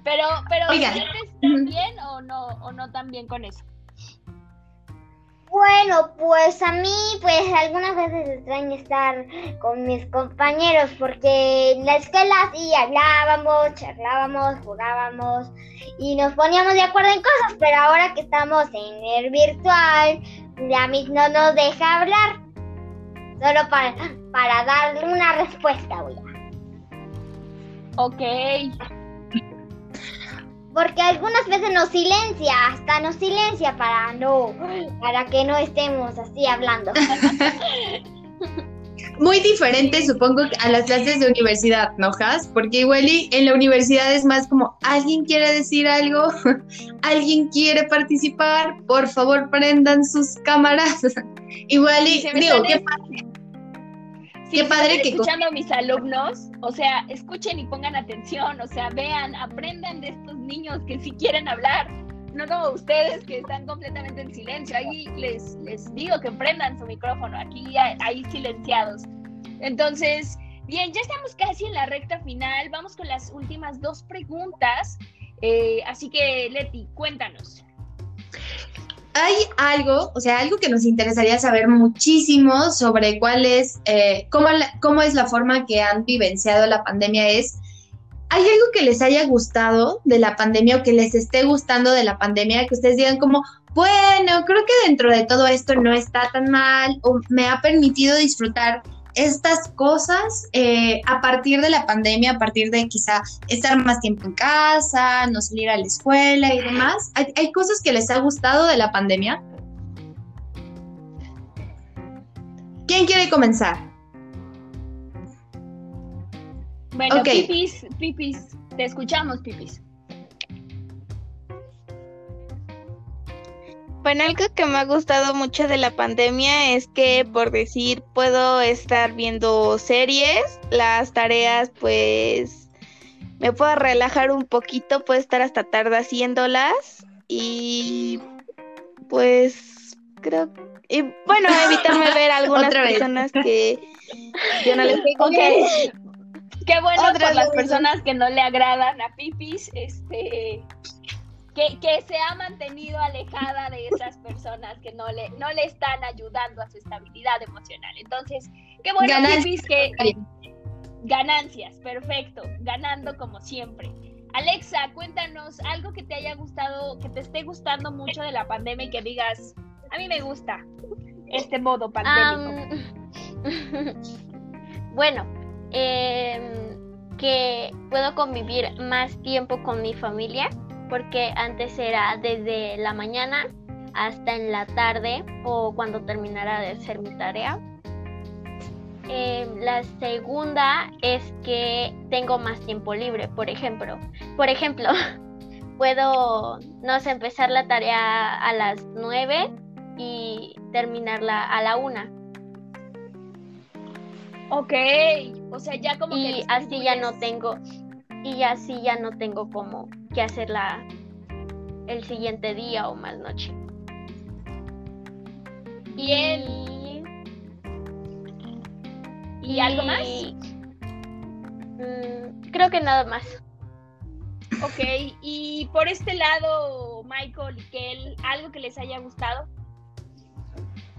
Pero, pero. ¿sientes tan bien o no, o no tan bien con eso? Bueno, pues a mí, pues algunas veces extraño estar con mis compañeros porque en la escuela sí hablábamos, charlábamos, jugábamos y nos poníamos de acuerdo en cosas, pero ahora que estamos en el virtual, ya mí no nos deja hablar. Solo para, para darle una respuesta, voy a. Ok, Porque algunas veces nos silencia, hasta nos silencia para no, para que no estemos así hablando. Muy diferente, supongo, a las clases de universidad, ¿no, Has? Porque igual y en la universidad es más como, ¿alguien quiere decir algo? ¿Alguien quiere participar? Por favor, prendan sus cámaras. igual y, digo, qué, es- si Qué padre que escuchando a mis alumnos, o sea, escuchen y pongan atención, o sea, vean, aprendan de estos niños que sí quieren hablar, no como ustedes que están completamente en silencio. Ahí les, les digo que prendan su micrófono, aquí hay, hay silenciados. Entonces, bien, ya estamos casi en la recta final, vamos con las últimas dos preguntas. Eh, así que, Leti, cuéntanos. Hay algo, o sea, algo que nos interesaría saber muchísimo sobre cuál es, eh, cómo, la- cómo es la forma que han vivenciado la pandemia es, ¿hay algo que les haya gustado de la pandemia o que les esté gustando de la pandemia? Que ustedes digan como, bueno, creo que dentro de todo esto no está tan mal o me ha permitido disfrutar estas cosas eh, a partir de la pandemia, a partir de quizá estar más tiempo en casa, no salir a la escuela y demás. ¿Hay, hay cosas que les ha gustado de la pandemia? ¿Quién quiere comenzar? Bueno. Pipis, Pipis, te escuchamos, Pipis. Bueno, algo que me ha gustado mucho de la pandemia es que, por decir, puedo estar viendo series, las tareas, pues, me puedo relajar un poquito, puedo estar hasta tarde haciéndolas y, pues, creo, y bueno, evitarme ver a algunas personas que yo no les caigo Ok. bien. Qué bueno Otra por las personas que no le agradan a Pipis, este, que, que se ha mantenido alejada de esas personas que no le, no le están ayudando a su estabilidad emocional. Entonces, qué bueno, Ganancias. Que ganancias, perfecto, ganando como siempre. Alexa, cuéntanos algo que te haya gustado, que te esté gustando mucho de la pandemia y que digas, A mí me gusta este modo pandémico. bueno, em, que puedo convivir más tiempo con mi familia, porque antes era desde la mañana hasta en la tarde o cuando terminara de hacer mi tarea. Em, la segunda es que tengo más tiempo libre, por ejemplo. Por ejemplo, puedo, no sé, empezar la tarea a las 9 y terminarla a la 1. Ok, o sea, ya como y así ya no tengo y así ya no tengo como que hacerla el siguiente día o más noche. Y él ¿Y, algo más? Mm, creo que nada más. Ok, y por este lado, Michael y Kel, ¿algo que les haya gustado?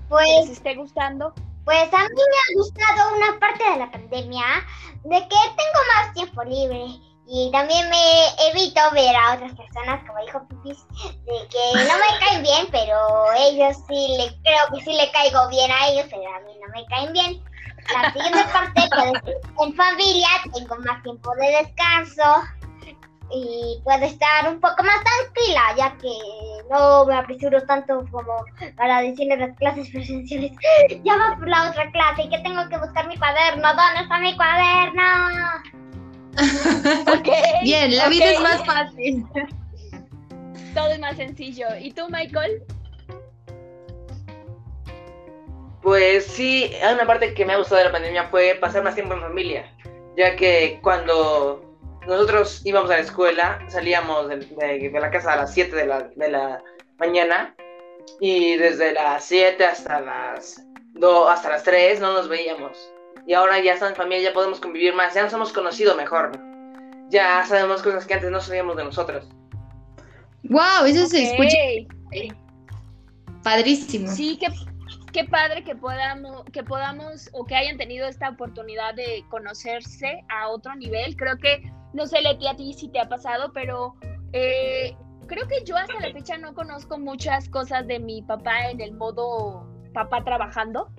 Pues. ¿Que les esté gustando? Pues a mí me ha gustado una parte de la pandemia de que tengo más tiempo libre y también me evito ver a otras personas, como dijo Pipis, de que no me caen bien, pero ellos sí le creo que sí le caigo bien a ellos, pero a mí no me caen bien. La siguiente parte, pues, en familia tengo más tiempo de descanso y puedo estar un poco más tranquila, ya que no me apresuro tanto como para decirle las clases presenciales. Ya va por la otra clase y que tengo que buscar mi cuaderno. ¿Dónde está mi cuaderno? Bien, la vida es más fácil. Todo es más sencillo. ¿Y tú, Michael? Pues sí, una parte que me ha gustado de la pandemia fue pasar más tiempo en familia, ya que cuando nosotros íbamos a la escuela, salíamos de, la casa a las 7 de la, de la, mañana y desde las 7 hasta las 2, hasta las 3 no nos veíamos. Y ahora ya estamos en familia, ya podemos convivir más, ya nos hemos conocido mejor. Ya sabemos cosas que antes no sabíamos de nosotros. ¡Wow! Eso se escucha padrísimo. Sí, qué, qué padre que podamos, que podamos o que hayan tenido esta oportunidad de conocerse a otro nivel. Creo que no sé, Leti, a ti si te ha pasado, pero eh, creo que yo hasta la fecha no conozco muchas cosas de mi papá en el modo papá trabajando,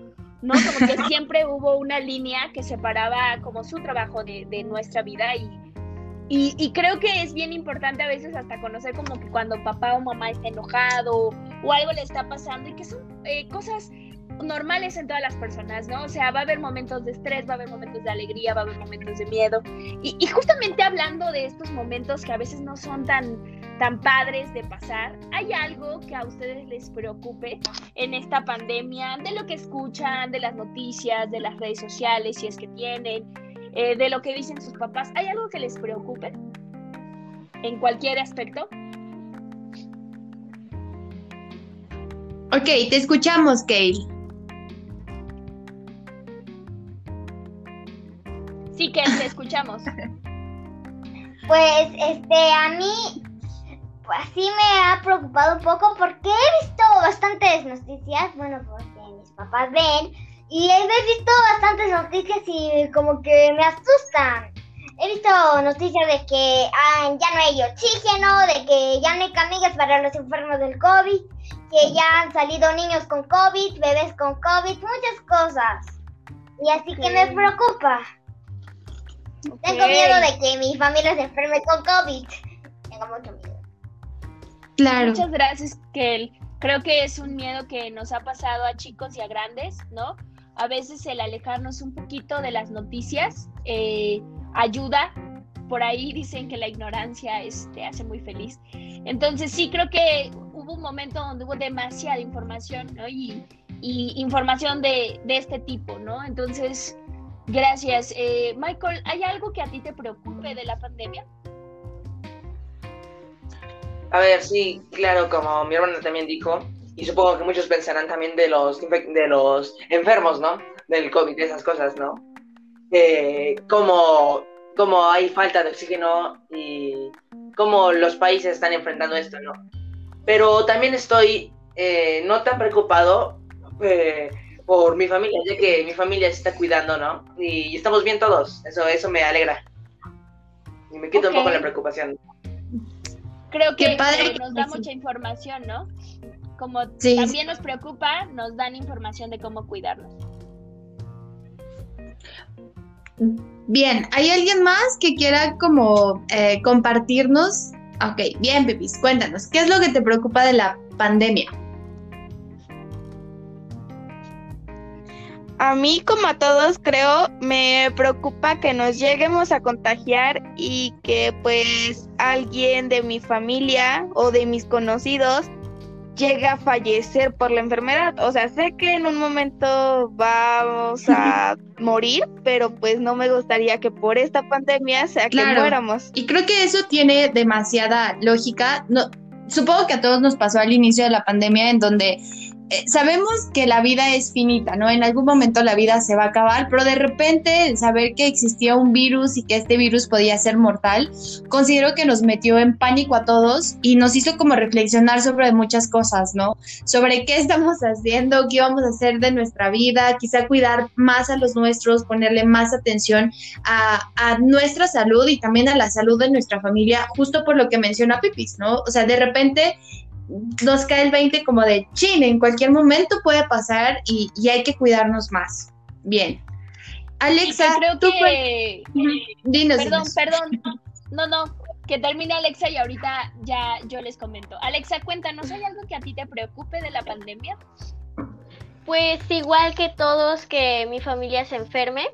Como que siempre hubo una línea que separaba como su trabajo de, nuestra vida y, y, creo que es bien importante a veces hasta conocer como que cuando papá o mamá está enojado o algo le está pasando y que son eh, cosas normales en todas las personas, ¿no? O sea, va a haber momentos de estrés, va a haber momentos de alegría, va a haber momentos de miedo. Y, justamente hablando de estos momentos que a veces no son tan, tan padres de pasar, ¿hay algo que a ustedes les preocupe en esta pandemia? De lo que escuchan, de las noticias, de las redes sociales, si es que tienen, eh, de lo que dicen sus papás. ¿Hay algo que les preocupe en cualquier aspecto? Ok, te escuchamos, Kale. Sí, que te escuchamos. Pues, este, a mí, pues sí me ha preocupado un poco porque he visto bastantes noticias, bueno, porque mis papás ven, y he visto bastantes noticias y como que me asustan. He visto noticias de que ah, ya no hay oxígeno, de que ya no hay camillas para los enfermos del COVID, que ya han salido niños con COVID, bebés con COVID, muchas cosas. Y así que me preocupa. Tengo miedo de que mi familia se enferme con COVID. Tengo mucho miedo. Claro. Muchas gracias, Kel. Creo que es un miedo que nos ha pasado a chicos y a grandes, ¿no? A veces el alejarnos un poquito de las noticias eh, ayuda. Por ahí dicen que la ignorancia te este, hace muy feliz. Entonces sí, creo que hubo un momento donde hubo demasiada información, ¿no? Y, y información de, de este tipo, ¿no? Entonces Gracias. Eh, Michael, ¿hay algo que a ti te preocupe de la pandemia? A ver, sí, claro, como mi hermana también dijo, y supongo que muchos pensarán también de los, de los enfermos, ¿no? Del COVID, esas cosas, ¿no? Eh, como, como hay falta de oxígeno y cómo los países están enfrentando esto, ¿no? Pero también estoy eh, no tan preocupado eh, por mi familia, ya que mi familia se está cuidando, ¿no? Y estamos bien todos, eso, eso me alegra. Y me quita un poco la preocupación. Creo que padre nos da mucha información, ¿no? como también nos preocupa, nos dan información de cómo cuidarnos. Bien, ¿hay alguien más que quiera como eh, compartirnos? Ok, bien, Pipis, cuéntanos, ¿qué es lo que te preocupa de la pandemia? A mí, como a todos, creo, me preocupa que nos lleguemos a contagiar y que pues alguien de mi familia o de mis conocidos llegue a fallecer por la enfermedad. O sea, sé que en un momento vamos a morir, pero pues no me gustaría que por esta pandemia sea que muéramos. Y creo que eso tiene demasiada lógica. No, supongo que a todos nos pasó al inicio de la pandemia en donde eh, sabemos que la vida es finita, ¿no? En algún momento la vida se va a acabar, pero de repente el saber que existía un virus y que este virus podía ser mortal, considero que nos metió en pánico a todos y nos hizo como reflexionar sobre muchas cosas, ¿no? Sobre qué estamos haciendo, qué vamos a hacer de nuestra vida, quizá cuidar más a los nuestros, ponerle más atención a, a nuestra salud y también a la salud de nuestra familia, justo por lo que menciona Pipis, ¿no? O sea, de repente nos cae el 20 como de chin, en cualquier momento puede pasar y, hay que cuidarnos más. Bien. Alexa, creo tú que... Dinos, perdón, perdón. No, no, que termine Alexa y ahorita ya yo les comento. Alexa, cuéntanos, ¿hay algo que a ti te preocupe de la pandemia? Pues igual que todos, que mi familia se enferme,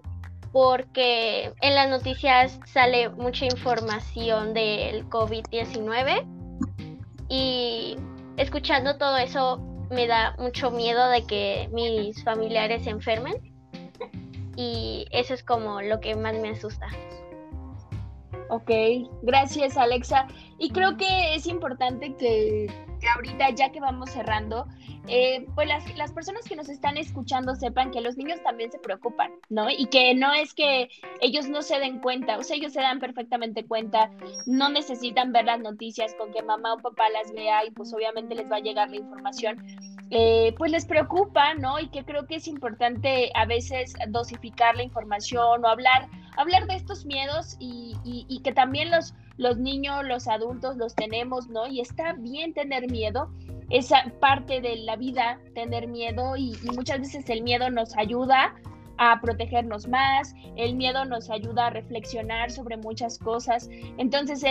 porque en las noticias sale mucha información del COVID-19 y escuchando todo eso me da mucho miedo de que mis familiares se enfermen. Y eso es como lo que más me asusta. Ok, gracias Alexa. Y creo que es importante que, que ahorita, ya que vamos cerrando, eh, pues las, las, personas que nos están escuchando sepan que los niños también se preocupan, ¿no? Y que no es que ellos no se den cuenta, o sea, ellos se dan perfectamente cuenta, no necesitan ver las noticias con que mamá o papá las vea y pues obviamente les va a llegar la información. Eh, pues les preocupa, ¿no? Y que creo que es importante a veces dosificar la información o hablar, hablar de estos miedos y, y, que también los, los niños, los adultos los tenemos, ¿no? Y está bien tener miedo, esa parte de la vida, tener miedo y, muchas veces el miedo nos ayuda a protegernos más, el miedo nos ayuda a reflexionar sobre muchas cosas. Entonces, eh,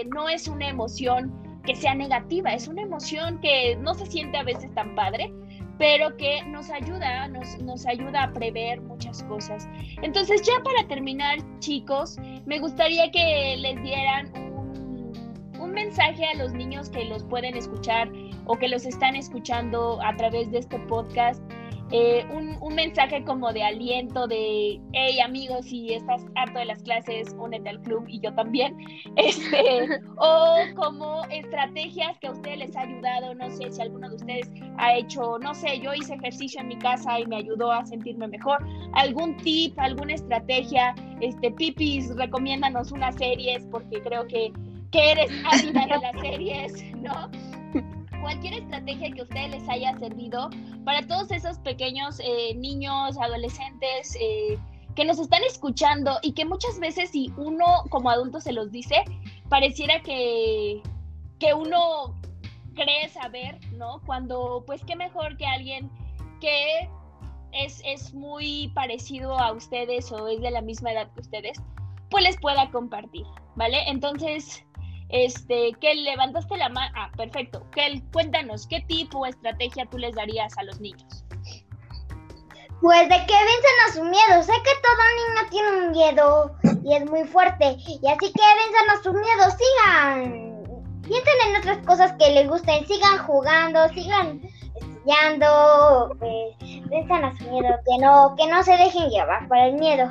eh, no es una emoción que sea negativa, es una emoción que no se siente a veces tan padre, pero que nos ayuda, nos, nos ayuda a prever muchas cosas. Entonces, ya para terminar, chicos, me gustaría que les dieran un mensaje a los niños que los pueden escuchar o que los están escuchando a través de este podcast, eh, un, un, mensaje como de aliento, de, hey amigos, si estás harto de las clases, únete al club y yo también, este, o como estrategias que a ustedes les ha ayudado, no sé si alguno de ustedes ha hecho, no sé, yo hice ejercicio en mi casa y me ayudó a sentirme mejor, algún tip, alguna estrategia, este, Pipis, recomiéndanos unas series porque creo que, que eres ávida de las series, ¿no? Cualquier estrategia que ustedes les haya servido para todos esos pequeños eh, niños, adolescentes eh, que nos están escuchando y que muchas veces si uno como adulto se los dice, pareciera que, que uno cree saber, ¿no? Cuando pues qué mejor que alguien que es, es muy parecido a ustedes o es de la misma edad que ustedes, pues les pueda compartir, ¿vale? Entonces, este, que levantaste la mano. Ah, perfecto. que cuéntanos, ¿qué tipo de estrategia tú les darías a los niños? Pues de que venzan a su miedo. Sé que todo niño tiene un miedo y es muy fuerte. Y así que venzan a su miedo. Sigan. Piensen en otras cosas que les gusten. Sigan jugando, sigan estudiando. Pues venzan a su miedo. Que no, que no se dejen llevar por el miedo.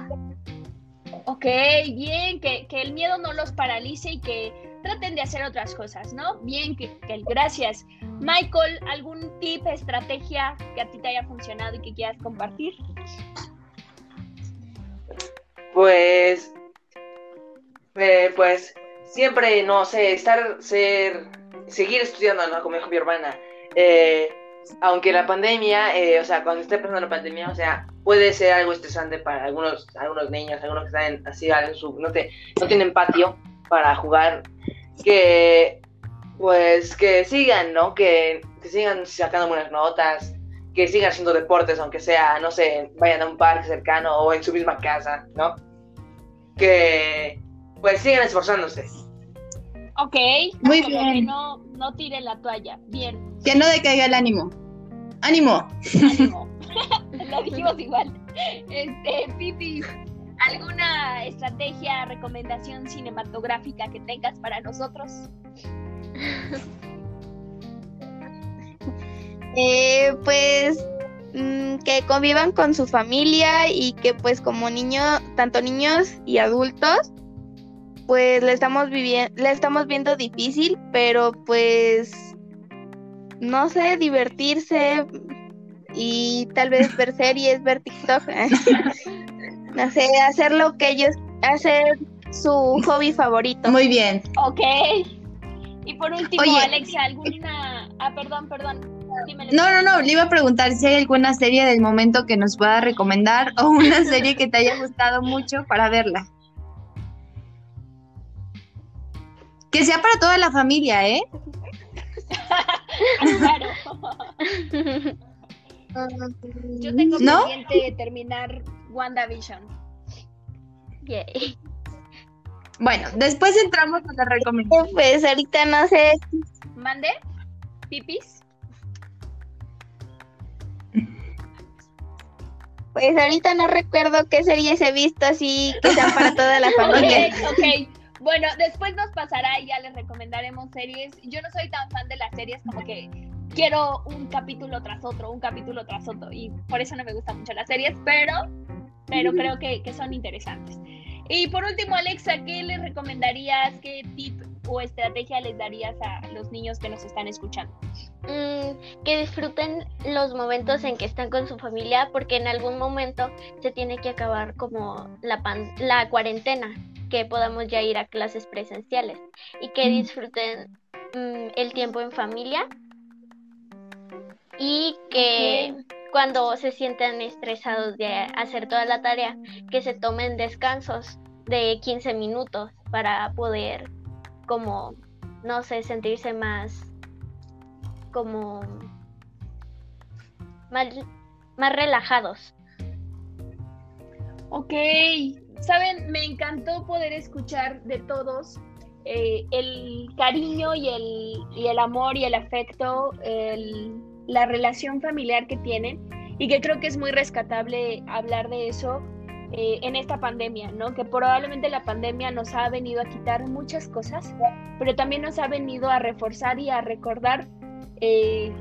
Ok, bien, que, que el miedo no los paralice y que traten de hacer otras cosas, ¿no? Bien, que, gracias. Michael, ¿algún tip, estrategia que a ti te haya funcionado y que quieras compartir? Pues, eh, pues, siempre, no sé, estar, ser, seguir estudiando, ¿no? Como dijo mi hermana. Eh, aunque la pandemia, eh, o sea, cuando esté pasando la pandemia, o sea, puede ser algo estresante para algunos, algunos niños, algunos que están así, no, te, no tienen patio para jugar que pues que sigan, ¿no? Que que sigan sacando buenas notas, que sigan haciendo deportes, aunque sea, no sé, vayan a un parque cercano o en su misma casa, ¿no? Que pues sigan esforzándose. Ok. Muy bien. Que no, no tire la toalla. Bien. Que no decaiga el ánimo. ¡Ánimo! Ánimo. Lo dijimos igual. Este, Pipi, ¿alguna estrategia, recomendación cinematográfica que tengas para nosotros? Eh, pues mm, que convivan con su familia y que pues como niño, tanto niños y adultos, pues le estamos viviendo, le estamos viendo difícil, pero pues no sé, divertirse y tal vez ver series, ver TikTok, no sé, hacer lo que ellos, hacer su hobby favorito. Muy bien. Ok. Y por último, Oye. Alexa, ¿alguna... Ah, perdón, perdón. No, no, no, le iba a preguntar si hay alguna serie del momento que nos pueda recomendar o una serie que te haya gustado mucho para verla. Que sea para toda la familia, ¿eh? Claro. Yo tengo ¿No? pendiente terminar WandaVision. Yay. Bueno, después entramos a la recomendación. Pues ahorita no sé, ¿Mande? ¿Pipis? pues ahorita no recuerdo qué series he visto así que sean para toda la familia. Ok, ok. Bueno, después nos pasará y ya les recomendaremos series. Yo no soy tan fan de las series como que quiero un capítulo tras otro, un capítulo tras otro. Y por eso no me gustan mucho las series, pero, pero creo que, que son interesantes. Y por último, Alexa, ¿qué les recomendarías? ¿Qué tip o estrategia les darías a los niños que nos están escuchando? Mm, que disfruten los momentos en que están con su familia porque en algún momento se tiene que acabar como la, pan- la cuarentena, que podamos ya ir a clases presenciales y que disfruten mm, el tiempo en familia y que cuando se sientan estresados de hacer toda la tarea, que se tomen descansos de 15 minutos para poder como, no sé, sentirse más como más, más relajados. Ok, saben, me encantó poder escuchar de todos eh, el cariño y el, y el amor y el afecto, el- la relación familiar que tienen y que creo que es muy rescatable hablar de eso eh, en esta pandemia, ¿no? Que probablemente la pandemia nos ha venido a quitar muchas cosas, pero también nos ha venido a reforzar y a recordar eh,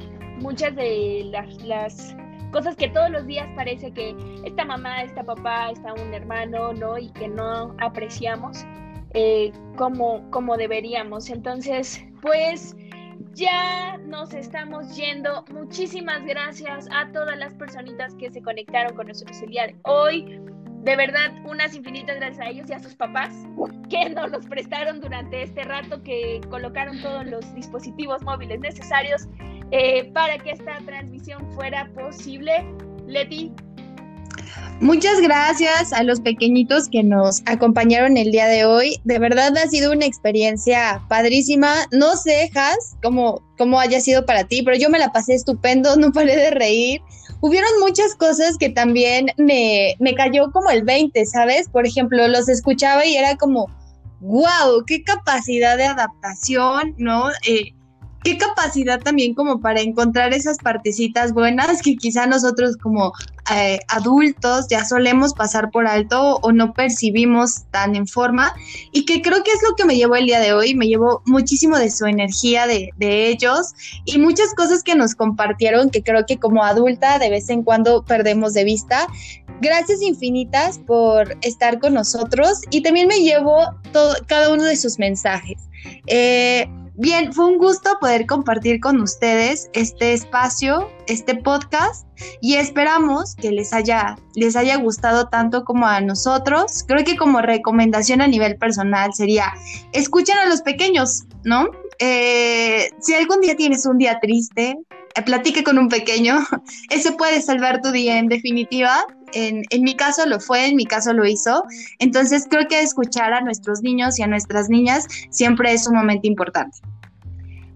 muchas de las, cosas que todos los días parece que esta mamá, esta papá, está un hermano, ¿no? Y que no apreciamos eh, como, como deberíamos. Entonces, pues ya nos estamos yendo. Muchísimas gracias a todas las personitas que se conectaron con nosotros el día de hoy. De verdad, unas infinitas gracias a ellos y a sus papás que nos los prestaron durante este rato, que colocaron todos los dispositivos móviles necesarios eh, para que esta transmisión fuera posible. Leti, Muchas gracias a los pequeñitos que nos acompañaron el día de hoy. De verdad ha sido una experiencia padrísima. No sé, Has, cómo, cómo haya sido para ti, pero yo me la pasé estupendo, no paré de reír. Hubieron muchas cosas que también me, me cayó como el 20, ¿sabes? Por ejemplo, los escuchaba y era como, wow, qué capacidad de adaptación, ¿no? Eh, qué capacidad también como para encontrar esas partecitas buenas que quizá nosotros como eh, adultos ya solemos pasar por alto o no percibimos tan en forma y que creo que es lo que me llevó el día de hoy, me llevó muchísimo de su energía de, de ellos y muchas cosas que nos compartieron que creo que como adulta de vez en cuando perdemos de vista. Gracias infinitas por estar con nosotros y también me llevo todo, cada uno de sus mensajes. Eh, Bien, fue un gusto poder compartir con ustedes este espacio, este podcast y esperamos que les haya, les haya gustado tanto como a nosotros. Creo que como recomendación a nivel personal sería, escuchen a los pequeños, ¿no? Eh, si algún día tienes un día triste, eh, platique con un pequeño, ese puede salvar tu día en definitiva. En, en, mi caso lo fue, en mi caso lo hizo. Entonces creo que escuchar a nuestros niños y a nuestras niñas siempre es sumamente importante.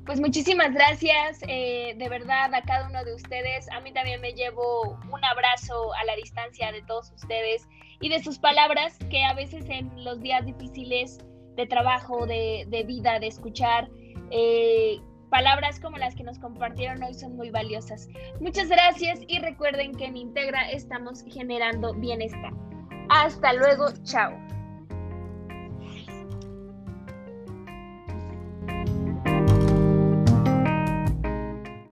Pues muchísimas gracias, eh, de verdad, a cada uno de ustedes. A mí también me llevo un abrazo a la distancia de todos ustedes y de sus palabras que a veces en los días difíciles de trabajo, de, de vida, de escuchar, eh, palabras como las que nos compartieron hoy son muy valiosas. Muchas gracias y recuerden que en Integra estamos generando bienestar. Hasta luego, chao.